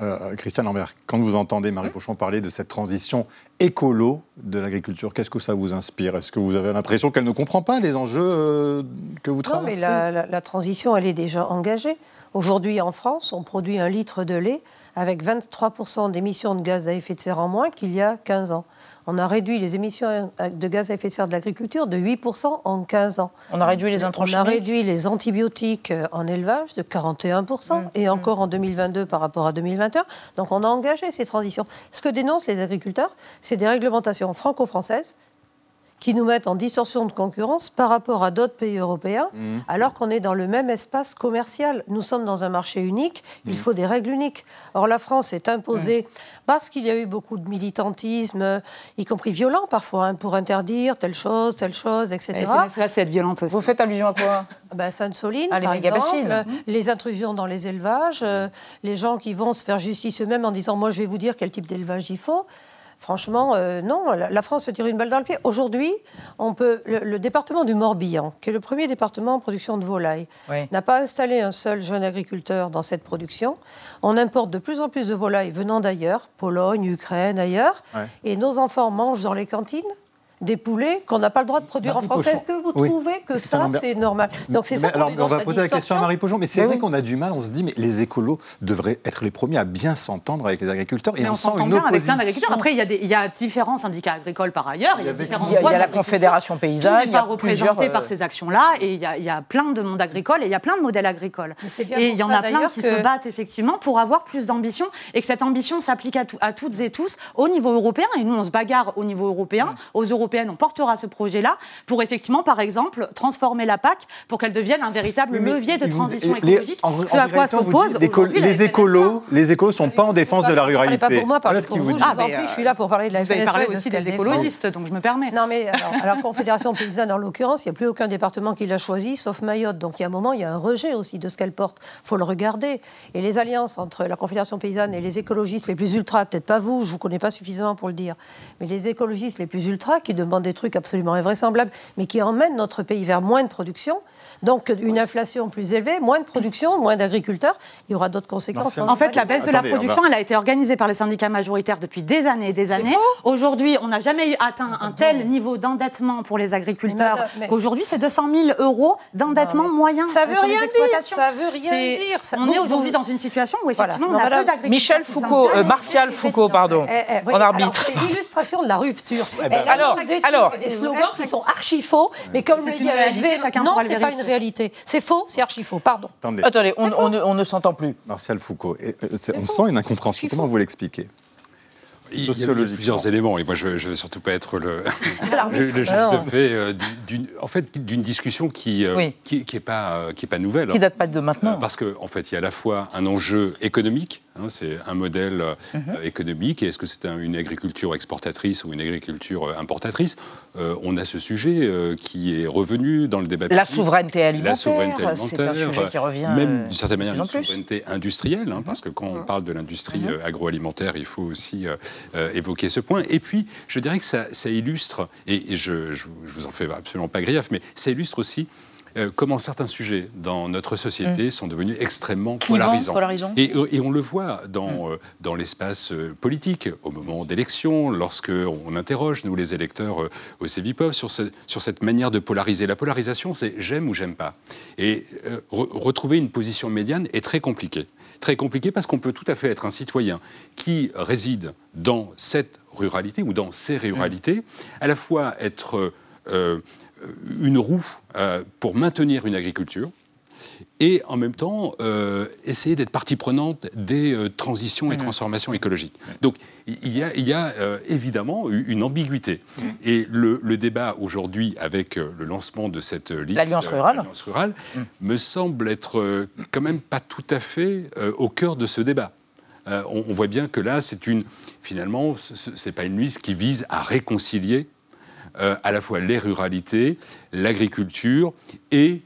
Alors, euh, Christiane Lambert, quand vous entendez Marie Pochon parler de cette transition écolo de l'agriculture, qu'est-ce que ça vous inspire? Est-ce que vous avez l'impression qu'elle ne comprend pas les enjeux euh, que vous traversez Non, mais la, la, la transition, elle est déjà engagée. Aujourd'hui, en France, on produit un litre de lait avec 23% d'émissions de gaz à effet de serre en moins qu'il y a 15 ans. On a réduit les émissions de gaz à effet de serre de l'agriculture de 8% en 15 ans. On a réduit les intrants On a réduit les antibiotiques en élevage de 41% mmh. et encore en 2022 par rapport à 2021. Donc on a engagé ces transitions. Ce que dénoncent les agriculteurs, c'est des réglementations franco-françaises qui nous mettent en distorsion de concurrence par rapport à d'autres pays européens, mmh. alors qu'on est dans le même espace commercial. Nous sommes dans un marché unique, mmh. il faut des règles uniques. Or, la France est imposée mmh. parce qu'il y a eu beaucoup de militantisme, y compris violent parfois, hein, pour interdire telle chose, telle chose, etc. Ça, c'est être violente aussi. Vous faites allusion à quoi? Ben, Sainte-Soline, ah, par exemple, les intrusions dans les élevages, euh, les gens qui vont se faire justice eux-mêmes en disant « moi, je vais vous dire quel type d'élevage il faut ». Franchement, euh, non, la France se tire une balle dans le pied. Aujourd'hui, on peut, le, le, département du Morbihan, qui est le premier département en production de volailles, oui. n'a pas installé un seul jeune agriculteur dans cette production. On importe de plus en plus de volailles venant d'ailleurs, Pologne, Ukraine, ailleurs, ouais. et nos enfants mangent dans les cantines des poulets qu'on n'a pas le droit de produire Marie en France. Est-ce que vous oui. trouvez que ça, c'est normal Donc c'est ça alors, on va poser la question à Marie Pojon, mais c'est vrai oui. qu'on a du mal, on se dit, mais les écolos devraient être les premiers à bien s'entendre avec les agriculteurs, et mais on, on sent une bien opposition. avec plein d'agriculteurs. Après, il y, a des, il y, a différents syndicats agricoles par ailleurs, il y a, différents il y a, il y a la Confédération paysanne, il n'y a pas représenté par ces actions-là, et il y, a, il y, a, plein de monde agricole, et il y a plein de modèles agricoles. Et il y en a plein qui se battent effectivement pour avoir plus d'ambition, et que cette ambition s'applique à, à, toutes et tous au niveau européen, et nous on se bagarre au niveau européen, aux européennes on portera ce projet-là pour effectivement, par exemple, transformer la PAC pour qu'elle devienne un véritable mais levier de transition vous, écologique. Les, en, ce à quoi s'oppose les, les écolos, les écolos sont pas en défense de la ruralité. Pas pour moi, parlez pour vous. Je, ah, suis là pour parler de la Vous avez parlé aussi des écologistes, donc je me permets. Non, mais alors, Confédération paysanne, en l'occurrence, il n'y a plus aucun département qui l'a choisi, sauf Mayotte. Donc il y a un moment, il y a un rejet aussi de ce qu'elle porte. Il faut le regarder. Et les alliances entre la Confédération paysanne et les écologistes les plus ultras, peut-être pas vous, je vous connais pas suffisamment pour le dire, mais les écologistes les plus ultras qui demandent des trucs absolument invraisemblables mais qui emmène notre pays vers moins de production. Donc une inflation plus élevée, moins de production, moins d'agriculteurs, il y aura d'autres conséquences. En fait, la baisse de la production, elle a été organisée par les syndicats majoritaires depuis des années et des années. Aujourd'hui, on n'a jamais eu atteint un tel niveau d'endettement pour les agriculteurs qu'aujourd'hui, c'est 200 000 euros d'endettement moyen. Ça veut rien dire. Ça veut rien dire. Ça... On est aujourd'hui dans une situation où effectivement voilà. on a peu d'agriculteurs. Michel Foucault, euh, Martial Foucault, pardon, eh, eh, oui, en arbitre. C'est l'illustration de la rupture. Eh ben, alors, alors, des slogans qui sont archi faux, mais comme le dit chacun non, c'est pas une réalité. C'est faux, c'est archi faux, pardon. Attendez, Attendez on, on, ne, on, ne s'entend plus. Martial Foucault, et, euh, on sent une incompréhension. Comment vous l'expliquez il y a plusieurs éléments, et moi je ne veux surtout pas être le, le, le juge de paix euh, d'une, en fait, d'une discussion qui euh, oui. qui, qui est pas euh, qui est pas nouvelle. Qui date pas de maintenant. parce qu'en en fait, il y a à la fois un enjeu économique Hein, c'est un modèle euh, Mhm. économique. Et est-ce que c'est un- une agriculture exportatrice ou une agriculture euh, importatrice Euh, On a ce sujet euh, qui est revenu dans le débat La public. souveraineté alimentaire, La souveraineté c'est un alimentaire, sujet qui revient, Même euh, d'une certaine manière une souveraineté industrielle, hein, parce que quand on parle de l'industrie Mhm. agroalimentaire, il faut aussi évoquer ce point. Et puis, je dirais que ça, ça illustre, et, et je, je, je vous en fais absolument pas grief, mais ça illustre aussi euh, comment certains sujets dans notre société sont devenus extrêmement polarisants. polarisants. Et, et on le voit dans, euh, dans l'espace euh, politique, au moment d'élection, lorsque on interroge, nous les électeurs euh, au CEVIPOF, sur, ce- sur cette manière de polariser. La polarisation, c'est j'aime ou j'aime pas. Et euh, re- retrouver une position médiane est très compliqué. Très compliqué parce qu'on peut tout à fait être un citoyen qui réside dans cette ruralité ou dans ces ruralités, à la fois être euh, une roue euh, pour maintenir une agriculture, et en même temps euh, essayer d'être partie prenante des euh, transitions et transformations écologiques. Donc il y a, il y a, euh, évidemment une ambiguïté. Et le, le débat aujourd'hui avec euh, le lancement de cette liste, L'Alliance euh, rurale. me semble être euh, quand même pas tout à fait euh, au cœur de ce débat. Euh, on, on voit bien que là, c'est une finalement, ce- ce- c'est pas une liste qui vise à réconcilier euh, à la fois les ruralités, l'agriculture et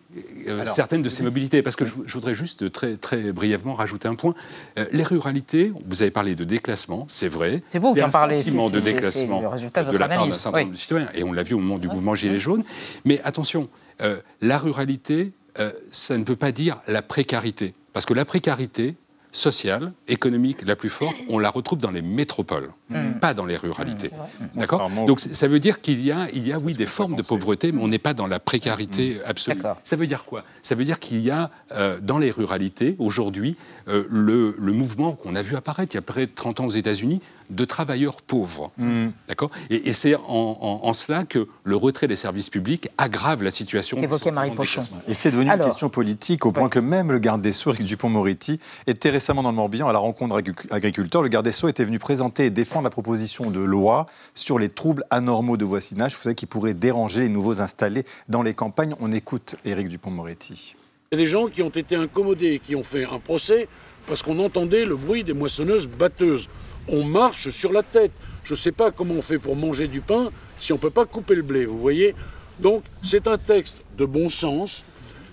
euh, Alors, certaines de ces mobilités. Parce que je, je voudrais juste très, très brièvement rajouter un point. Euh, les ruralités, vous avez parlé de déclassement, c'est vrai. C'est vous qui en un parlez, sentiment c'est- de c'est- c'est déclassement le résultat de de la part d'un certain nombre oui. de citoyens. Et on l'a vu au moment du mouvement Gilets jaunes. Mais attention, euh, la ruralité, euh, ça ne veut pas dire la précarité. Parce que la précarité sociale, économique la plus forte, on la retrouve dans les métropoles, Mm. pas dans les ruralités. D'accord Contrairement au- Donc ça veut dire qu'il y a, il y a oui, des formes de pauvreté, mais on n'est pas dans la précarité absolue. Ça veut dire quoi? Ça veut dire qu'il y a euh, dans les ruralités, aujourd'hui, euh, le, le mouvement qu'on a vu apparaître il y a près de 30 ans aux États-Unis de travailleurs pauvres. Mm. D'accord? Et, et c'est en, en- en cela que le retrait des services publics aggrave la situation. du Évoquait Marie Pochon. Et c'est devenu Alors, une question politique au point que même le garde des Sceaux, Éric Dupont-Moretti, était récemment dans le Morbihan à la rencontre agric- agriculteurs. Le garde des Sceaux était venu présenter et défendre la proposition de loi sur les troubles anormaux de voisinage, vous savez, qui pourraient déranger les nouveaux installés dans les campagnes. On écoute Éric Dupont-Moretti. Il y a des gens qui ont été incommodés, qui ont fait un procès parce qu'on entendait le bruit des moissonneuses batteuses. On marche sur la tête. Je ne sais pas comment on fait pour manger du pain si on ne peut pas couper le blé, vous voyez Donc c'est un texte de bon sens,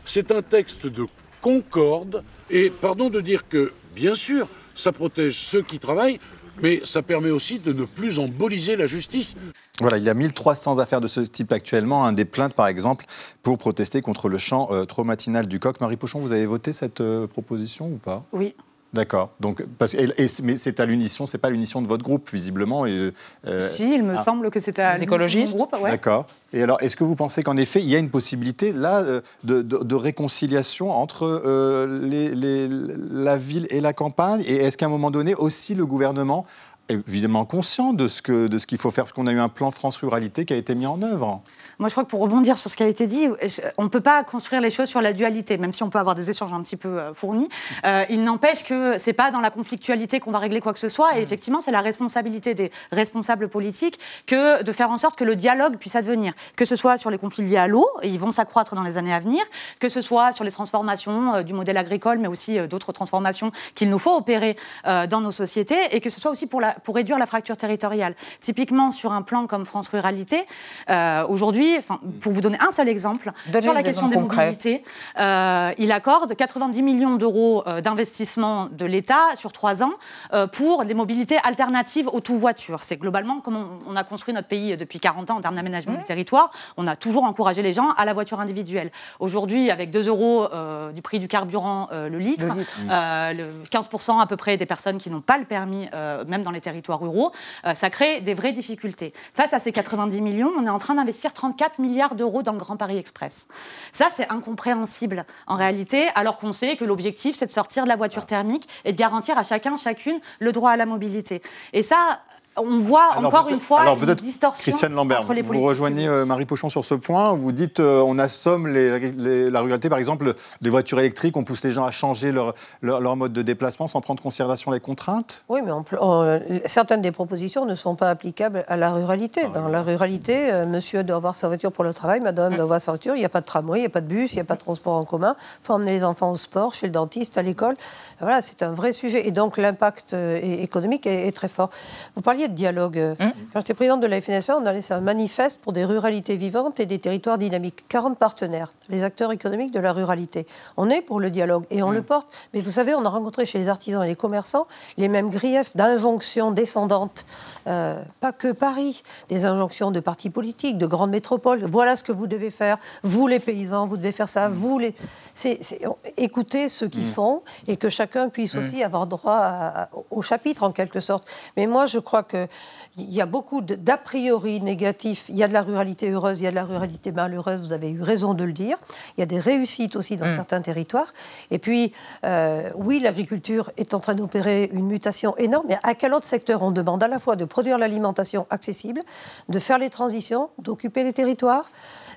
c'est un texte de concorde, et pardon de dire que, bien sûr, ça protège ceux qui travaillent, mais ça permet aussi de ne plus emboliser la justice. Voilà, il y a 1300 affaires de ce type actuellement, hein, des plaintes par exemple, pour protester contre le chant euh, trop matinal du coq. Marie Pochon, vous avez voté cette euh, proposition ou pas? Oui. D'accord. Donc, parce, et- et- mais c'est à l'unisson, c'est pas l'unisson de votre groupe visiblement. Et, euh, si, il me ah. semble que c'était à groupe, ouais. D'accord. Et alors, est-ce que vous pensez qu'en effet, il y a une possibilité là euh, de, de- de réconciliation entre euh, les- les- la ville et la campagne? Et est-ce qu'à un moment donné aussi le gouvernement est évidemment conscient de ce que de ce qu'il faut faire? Parce qu'on a eu un plan France Ruralité qui a été mis en œuvre. Moi, je crois que pour rebondir sur ce qui a été dit, je- on ne peut pas construire les choses sur la dualité, même si on peut avoir des échanges un petit peu euh, fournis. Euh, il n'empêche que c'est pas dans la conflictualité qu'on va régler quoi que ce soit. Et effectivement, c'est la responsabilité des responsables politiques que de faire en sorte que le dialogue puisse advenir. Que ce soit sur les conflits liés à l'eau, et ils vont s'accroître dans les années à venir, que ce soit sur les transformations euh, du modèle agricole, mais aussi euh, d'autres transformations qu'il nous faut opérer euh, dans nos sociétés, et que ce soit aussi pour, la, pour réduire la fracture territoriale. Typiquement, sur un plan comme France Ruralité, euh, aujourd'hui, pour vous donner un seul exemple, Donnez sur la question des concrets. mobilités, euh, il accorde 90 millions d'euros euh, d'investissement de l'État sur trois ans euh, pour des mobilités alternatives aux tout-voitures. C'est globalement comme on, on a construit notre pays depuis 40 ans en termes d'aménagement Mmh. du territoire. On a toujours encouragé les gens à la voiture individuelle. Aujourd'hui, avec 2 euros euh, du prix du carburant le litre, Le litre. euh, le 15% à peu près des personnes qui n'ont pas le permis, même dans les territoires ruraux, ça crée des vraies difficultés. Face à ces 90 millions, on est en train d'investir 34 milliards d'euros dans le Grand Paris Express. Ça, c'est incompréhensible en réalité, alors qu'on sait que l'objectif, c'est de sortir de la voiture thermique et de garantir à chacun, chacune, le droit à la mobilité. Et ça, on voit encore une fois alors, une distorsion Christiane Lambert, entre les vous politiques rejoignez euh, Marie Pochon sur ce point. Vous dites euh, on assomme les- les- la ruralité, par exemple, des voitures électriques, on pousse les gens à changer leur, leur, leur mode de déplacement sans prendre en considération les contraintes? Oui, mais on on- certaines des propositions ne sont pas applicables à la ruralité. Ah Dans la ruralité, euh, monsieur doit avoir sa voiture pour le travail, madame doit avoir sa voiture, il n'y a pas de tramway, il n'y a pas de bus, il n'y a pas de transport en commun, il faut emmener les enfants au sport, chez le dentiste, à l'école. Voilà, c'est un vrai sujet. Et donc l'impact euh, économique est, est très fort. Vous parliez de dialogue. euh, Quand j'étais présidente de la FNSE, on a laissé un manifeste pour des ruralités vivantes et des territoires dynamiques. 40 partenaires, les acteurs économiques de la ruralité. On est pour le dialogue et on le porte. Mais vous savez, on a rencontré chez les artisans et les commerçants les mêmes griefs d'injonctions descendantes. Euh, pas que Paris, des injonctions de partis politiques, de grandes métropoles. Voilà ce que vous devez faire. Vous, les paysans, vous devez faire ça. Vous, les. C'est, c'est- écoutez ce qu'ils font et que chacun puisse aussi avoir droit à- à- au chapitre, en quelque sorte. Mais moi, je crois qu'il y a beaucoup d'a priori négatifs. Il y a de la ruralité heureuse, il y a de la ruralité malheureuse, vous avez eu raison de le dire. Il y a des réussites aussi dans Mm. certains territoires. Et puis, euh, oui, l'agriculture est en train d'opérer une mutation énorme, mais à quel autre secteur on demande à la fois de produire l'alimentation accessible, de faire les transitions, d'occuper les territoires?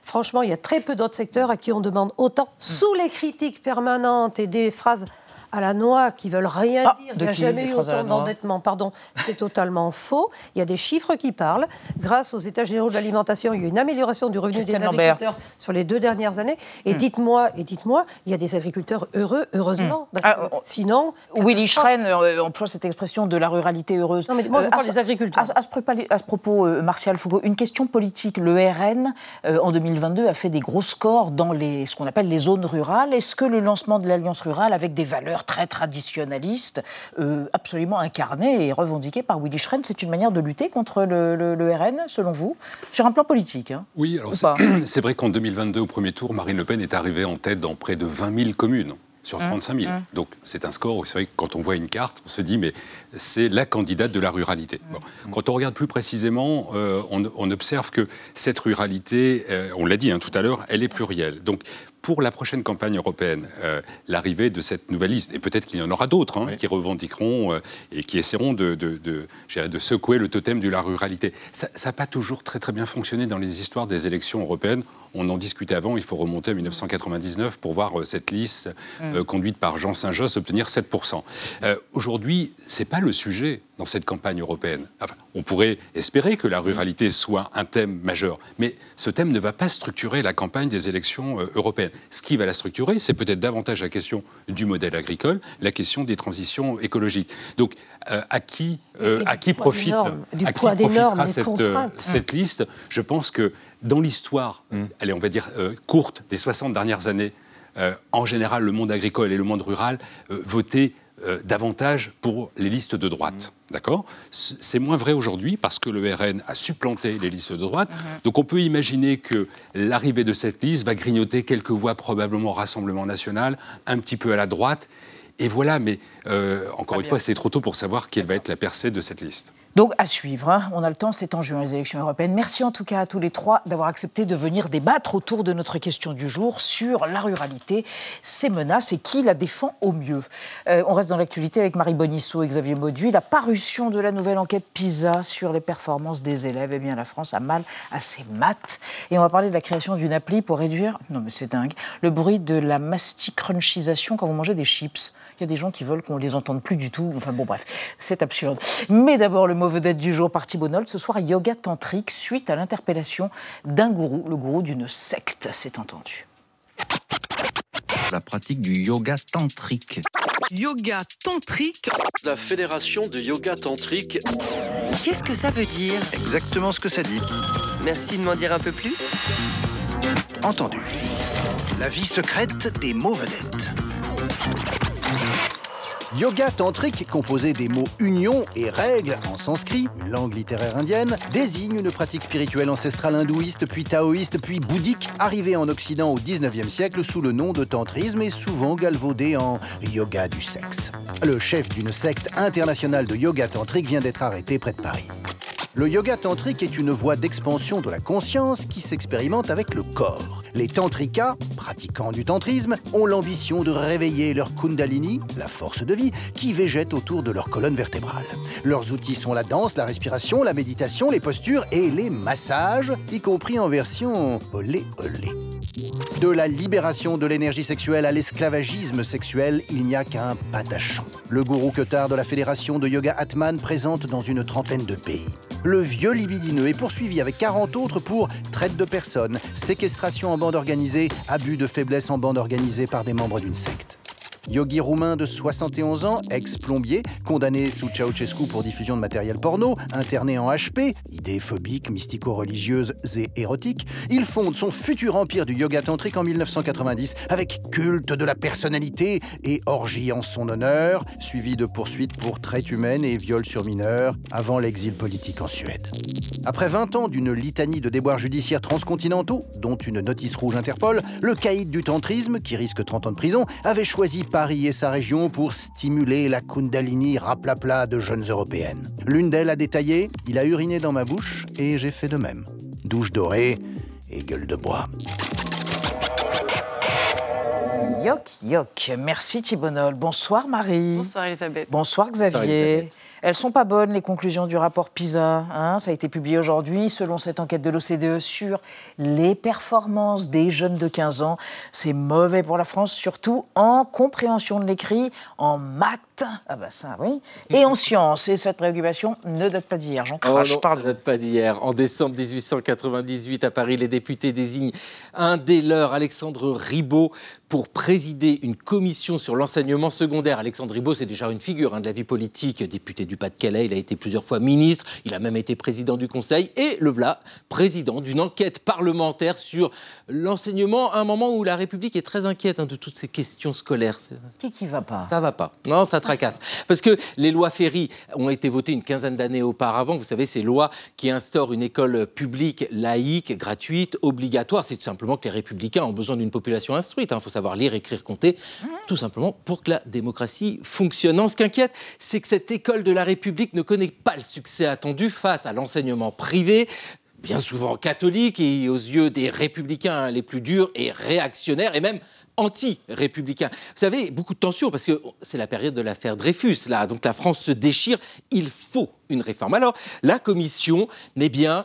Franchement, il y a très peu d'autres secteurs à qui on demande autant, sous les critiques permanentes et des phrases à la noix qui veulent rien Ah, dire. Il n'y a jamais eu autant d'endettement. Pardon, c'est totalement faux. Il y a des chiffres qui parlent. Grâce aux États généraux de l'alimentation, il y a eu une amélioration du revenu Christiane des Lambert. agriculteurs sur les deux dernières années. Et Hmm. dites-moi, et dites-moi, il y a des agriculteurs heureux, heureusement. Hmm. Parce que sinon, Willy. Schren euh, emploie cette expression de la ruralité heureuse. Non, mais moi, je Euh, parle à des agriculteurs. À, à ce propos, à ce propos, euh, Martial Foucault, une question politique. Le RN, euh, en 2022, a fait des gros scores dans les, ce qu'on appelle les zones rurales. Est-ce que le lancement de l'Alliance rurale, avec des valeurs très traditionnalistes, euh, absolument incarnées et revendiquées par Willy Schren, c'est une manière de lutter contre le, le- le RN, selon vous, sur un plan politique hein Oui, alors c'est- vrai qu'en 2022, au premier tour, Marine Le Pen est arrivée en tête dans près de 20 000 communes sur Mmh, 35 000. mmh. Donc c'est un score, où c'est vrai que quand on voit une carte, on se dit, mais c'est la candidate de la ruralité. Bon. Quand on regarde plus précisément, euh, on, on observe que cette ruralité, euh, on l'a dit hein, tout à l'heure, elle est plurielle. Donc pour la prochaine campagne européenne, euh, l'arrivée de cette nouvelle liste, et peut-être qu'il y en aura d'autres hein, qui revendiqueront euh, et qui essaieront de, de, de, de secouer le totem de la ruralité. Ça n'a pas toujours très très bien fonctionné dans les histoires des élections européennes. On en discutait avant, il faut remonter à 1999 pour voir euh, cette liste euh, conduite par Jean Saint-Josse obtenir 7%. Euh, Aujourd'hui, ce n'est pas le sujet dans cette campagne européenne. Enfin, on pourrait espérer que la ruralité soit un thème majeur, mais ce thème ne va pas structurer la campagne des élections européennes. Ce qui va la structurer, c'est peut-être davantage la question du modèle agricole, la question des transitions écologiques. Donc, euh, à qui, euh, à profite, du à qui poids profitera cette, euh, contraintes. cette liste Je pense que dans l'histoire, allez, on va dire euh, courte des 60 dernières années, euh, en général, le monde agricole et le monde rural euh, votaient euh, davantage pour les listes de droite. D'accord? C- C'est moins vrai aujourd'hui parce que le RN a supplanté les listes de droite. Donc on peut imaginer que l'arrivée de cette liste va grignoter quelques voix probablement au Rassemblement national, un petit peu à la droite. Et voilà, mais euh, encore une fois, c'est trop tôt pour savoir quelle va être la percée de cette liste. Donc à suivre, hein. on a le temps, c'est en juin les élections européennes. Merci en tout cas à tous les trois d'avoir accepté de venir débattre autour de notre question du jour sur la ruralité, ses menaces et qui la défend au mieux. Euh, on reste dans l'actualité avec Marie Bonisseau et Xavier Mauduit. La parution de la nouvelle enquête PISA sur les performances des élèves, eh bien la France a mal à ses maths. Et on va parler de la création d'une appli pour réduire, non mais c'est dingue, le bruit de la masticrunchisation quand vous mangez des chips. Il y a des gens qui veulent qu'on les entende plus du tout. Enfin bon, bref, c'est absurde. Mais d'abord, le mot vedette du jour par Thibault Nolte. Ce soir, yoga tantrique suite à l'interpellation d'un gourou, le gourou d'une secte, c'est entendu. La pratique du yoga tantrique. Yoga tantrique. La fédération de yoga tantrique. Qu'est-ce que ça veut dire? Exactement ce que ça dit. Merci de m'en dire un peu plus. Entendu. La vie secrète des mots vedettes. Yoga tantrique, composé des mots union et règle en sanskrit, langue littéraire indienne, désigne une pratique spirituelle ancestrale hindouiste, puis taoïste, puis bouddhique, arrivée en Occident au 19e siècle sous le nom de tantrisme et souvent galvaudée en yoga du sexe. Le chef d'une secte internationale de yoga tantrique vient d'être arrêté près de Paris. Le yoga tantrique est une voie d'expansion de la conscience qui s'expérimente avec le corps. Les tantrikas, pratiquants du tantrisme, ont l'ambition de réveiller leur kundalini, la force de vie, qui végète autour de leur colonne vertébrale. Leurs outils sont la danse, la respiration, la méditation, les postures et les massages, y compris en version olé olé. De la libération de l'énergie sexuelle à l'esclavagisme sexuel, il n'y a qu'un patachon. Le gourou Ketar de la Fédération de Yoga Atman présente dans une trentaine de pays. Le vieux libidineux est poursuivi avec 40 autres pour traite de personnes, séquestration en bande organisée, abus de faiblesse en bande organisée par des membres d'une secte. Yogi roumain de 71 ans, ex-plombier, condamné sous Ceausescu pour diffusion de matériel porno, interné en HP, idées phobiques, mystico-religieuses et érotiques, il fonde son futur empire du yoga tantrique en 1990 avec culte de la personnalité et orgie en son honneur, suivi de poursuites pour traite humaine et viol sur mineurs avant l'exil politique en Suède. Après 20 ans d'une litanie de déboires judiciaires transcontinentaux, dont une notice rouge Interpol, le caïd du tantrisme, qui risque 30 ans de prison, avait choisi Paris et sa région pour stimuler la Kundalini raplapla de jeunes européennes. L'une d'elles a détaillé Il a uriné dans ma bouche et j'ai fait de même. Douche dorée et gueule de bois. Yoc, yoc. Merci Thibonol. Bonsoir Marie. Bonsoir Elisabeth. Bonsoir Xavier. Elles sont pas bonnes les conclusions du rapport PISA. hein. ça a été publié aujourd'hui selon cette enquête de l'OCDE sur les performances des jeunes de 15 ans. C'est mauvais pour la France, surtout en compréhension de l'écrit, en maths. Ah bah ça oui. Et en sciences. Et cette préoccupation ne date pas d'hier. J'en Oh crache. non, pardon. ça date pas d'hier. En décembre 1898, à Paris, les députés désignent un des leurs, Alexandre Ribot, pour présider une commission sur l'enseignement secondaire. Alexandre Ribot, c'est déjà une figure hein, de la vie politique, député du Pas-de-Calais. Il a été plusieurs fois ministre, il a même été président du Conseil. Et le voilà, président d'une enquête parlementaire sur l'enseignement, à un moment où la République est très inquiète hein, de toutes ces questions scolaires. Qui qui va pas? Ça va pas. Non, ça tracasse. Parce que les lois Ferry ont été votées une quinzaine d'années auparavant. Vous savez, ces lois qui instaurent une école publique, laïque, gratuite, obligatoire. C'est tout simplement que les républicains ont besoin d'une population instruite. Il faut savoir lire, écrire, compter. Tout simplement pour que la démocratie fonctionne. Non, ce qui inquiète, c'est que cette école de la République ne connaît pas le succès attendu face à l'enseignement privé bien souvent catholique et aux yeux des républicains les plus durs et réactionnaires et même anti-républicains. Vous savez, beaucoup de tensions parce que c'est la période de l'affaire Dreyfus, là, donc la France se déchire, il faut une réforme. Alors, la commission, eh bien,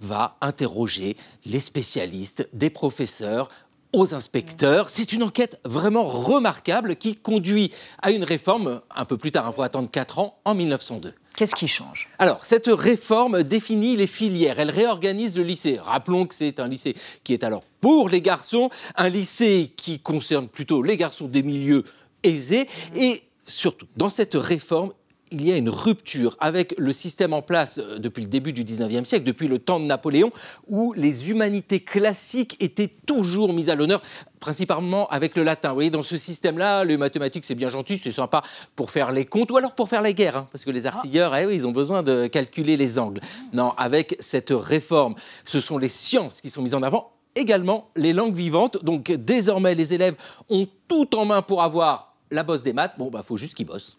va interroger les spécialistes, des professeurs, aux inspecteurs. C'est une enquête vraiment remarquable qui conduit à une réforme, un peu plus tard, il faut attendre 4 ans, en 1902. Qu'est-ce qui change? Alors, cette réforme définit les filières, elle réorganise le lycée. Rappelons que c'est un lycée qui est alors pour les garçons, un lycée qui concerne plutôt les garçons des milieux aisés. Et surtout, dans cette réforme, il y a une rupture avec le système en place euh, depuis le début du 19e siècle, depuis le temps de Napoléon, où les humanités classiques étaient toujours mises à l'honneur, principalement avec le latin. Vous voyez, dans ce système-là, les mathématiques, c'est bien gentil, c'est sympa pour faire les comptes ou alors pour faire la guerre, hein, parce que les artilleurs, eh oui, ils ont besoin de calculer les angles. Non, avec cette réforme, ce sont les sciences qui sont mises en avant également les langues vivantes. Donc désormais, les élèves ont tout en main pour avoir la bosse des maths. Bon, bah, faut juste qu'ils bossent.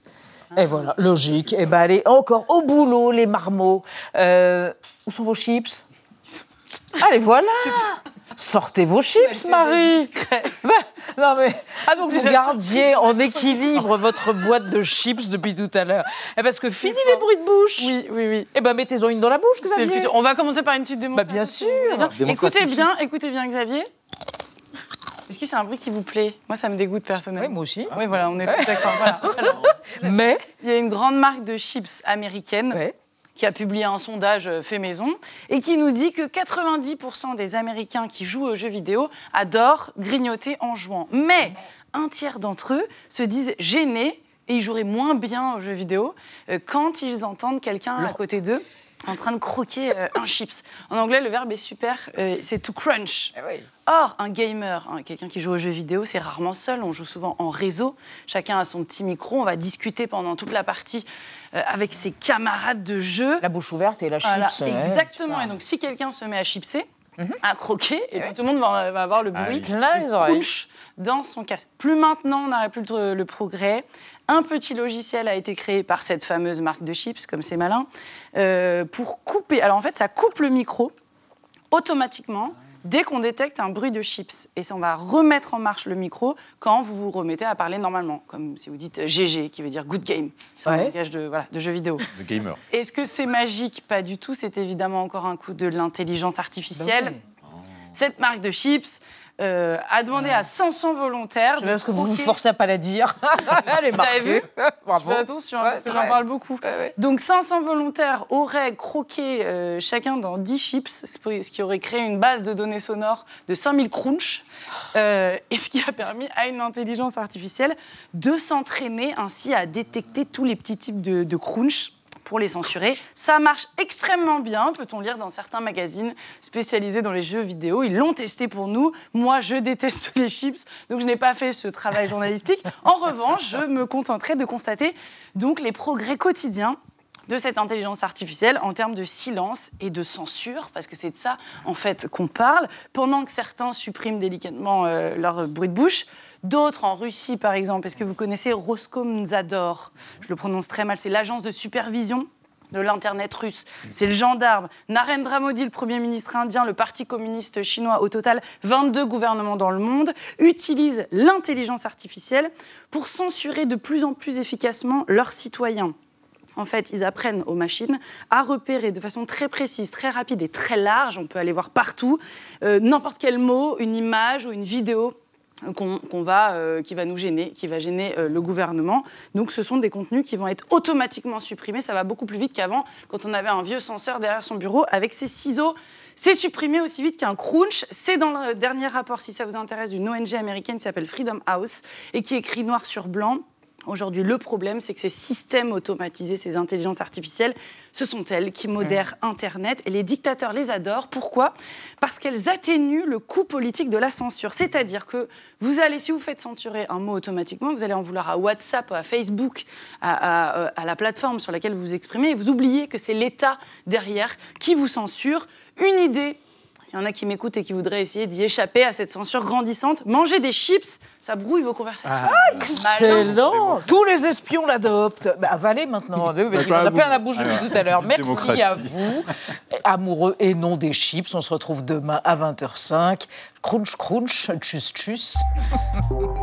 Et voilà, logique. Et ben allez, encore au boulot, les marmots. Euh, où sont vos chips? Allez, voilà Sortez vos chips, Marie Ben, Non mais... Ah donc vous gardiez en équilibre votre boîte de chips depuis tout à l'heure. Eh, parce que fini les bruits de bouche Oui, oui, oui. Eh ben mettez-en une dans la bouche, C'est Xavier le futur. On va commencer par une petite démonstration. voulez bien. sûr. Démonstration Écoutez bien, écoutez bien, Xavier. Est-ce que c'est un bruit qui vous plaît? Moi, ça me dégoûte personnellement. Oui, moi aussi. Oui, voilà, on est tous d'accord. Voilà. Mais Il y a une grande marque de chips américaine qui a publié un sondage euh, fait maison et qui nous dit que 90% des Américains qui jouent aux jeux vidéo adorent grignoter en jouant. Mais un tiers d'entre eux se disent gênés et ils joueraient moins bien aux jeux vidéo euh, quand ils entendent quelqu'un à côté d'eux en train de croquer euh, un chips. En anglais, le verbe est super, c'est to crunch. Or, un gamer, hein, quelqu'un qui joue aux jeux vidéo, c'est rarement seul. On joue souvent en réseau. Chacun a son petit micro. On va discuter pendant toute la partie euh, avec ses camarades de jeu. La bouche ouverte et la Voilà, chips. ouais, exactement. tu Et donc, si quelqu'un se met à chipser, Mhm. à croquer, et puis tout le monde va, va avoir le bruit les oreilles. crunch dans son casque. Plus maintenant, on n'arrête plus le, le progrès. Un petit logiciel a été créé par cette fameuse marque de chips, comme c'est malin, euh, pour couper. Alors en fait, ça coupe le micro automatiquement dès qu'on détecte un bruit de chips. Et ça, on va remettre en marche le micro quand vous vous remettez à parler normalement. Comme si vous dites GG, qui veut dire good game. C'est un langage de, voilà, de jeu vidéo. De gamer. Est-ce que c'est magique? Pas du tout. C'est évidemment encore un coup de l'intelligence artificielle. Cette marque de chips euh, a demandé à 500 volontaires. Je parce que vous vous forcez à pas la dire. Elle est Vous avez vu Bravo. Je fais attention, hein, Ouais, parce que j'en parle beaucoup. Donc 500 volontaires auraient croqué euh, chacun dans 10 chips, ce qui aurait créé une base de données sonores de 5000 crunch, euh, et ce qui a permis à une intelligence artificielle de s'entraîner ainsi à détecter tous les petits types de, de crunch pour les censurer. Ça marche extrêmement bien, peut-on lire dans certains magazines spécialisés dans les jeux vidéo. Ils l'ont testé pour nous. Moi, je déteste les chips, donc je n'ai pas fait ce travail journalistique. En revanche, je me contenterai de constater donc les progrès quotidiens de cette intelligence artificielle en termes de silence et de censure, parce que c'est de ça, en fait, qu'on parle. Pendant que certains suppriment délicatement euh, leur bruit de bouche, d'autres, en Russie, par exemple, est-ce que vous connaissez Roskomnadzor Je le prononce très mal, c'est l'agence de supervision de l'Internet russe. C'est le gendarme. Narendra Modi, le Premier ministre indien, le Parti communiste chinois, au total 22 gouvernements dans le monde, utilisent l'intelligence artificielle pour censurer de plus en plus efficacement leurs citoyens. En fait, ils apprennent aux machines à repérer de façon très précise, très rapide et très large, on peut aller voir partout, euh, n'importe quel mot, une image ou une vidéo qu'on va, euh, qui va nous gêner, qui va gêner euh, le gouvernement. Donc ce sont des contenus qui vont être automatiquement supprimés. Ça va beaucoup plus vite qu'avant, quand on avait un vieux censeur derrière son bureau avec ses ciseaux. C'est supprimé aussi vite qu'un crunch. C'est dans le dernier rapport, si ça vous intéresse, d'une ONG américaine qui s'appelle Freedom House et qui écrit noir sur blanc. Aujourd'hui, le problème, c'est que ces systèmes automatisés, ces intelligences artificielles, ce sont elles qui modèrent Internet et les dictateurs les adorent. Pourquoi? Parce qu'elles atténuent le coût politique de la censure. C'est-à-dire que vous allez, si vous faites censurer un mot automatiquement, vous allez en vouloir à WhatsApp, à Facebook, à, à- à la plateforme sur laquelle vous vous exprimez, et vous oubliez que c'est l'État derrière qui vous censure. Une idée s'il y en a qui m'écoutent et qui voudraient essayer d'y échapper à cette censure grandissante, manger des chips, ça brouille vos conversations. Ah, excellent Tous les espions l'adoptent. Bah, avalez maintenant. Parce qu'il en a plein la bouche depuis tout à l'heure. Merci démocratie. à vous, amoureux et non des chips. On se retrouve demain à 20h05. Crunch, crunch, tchuss, tchuss.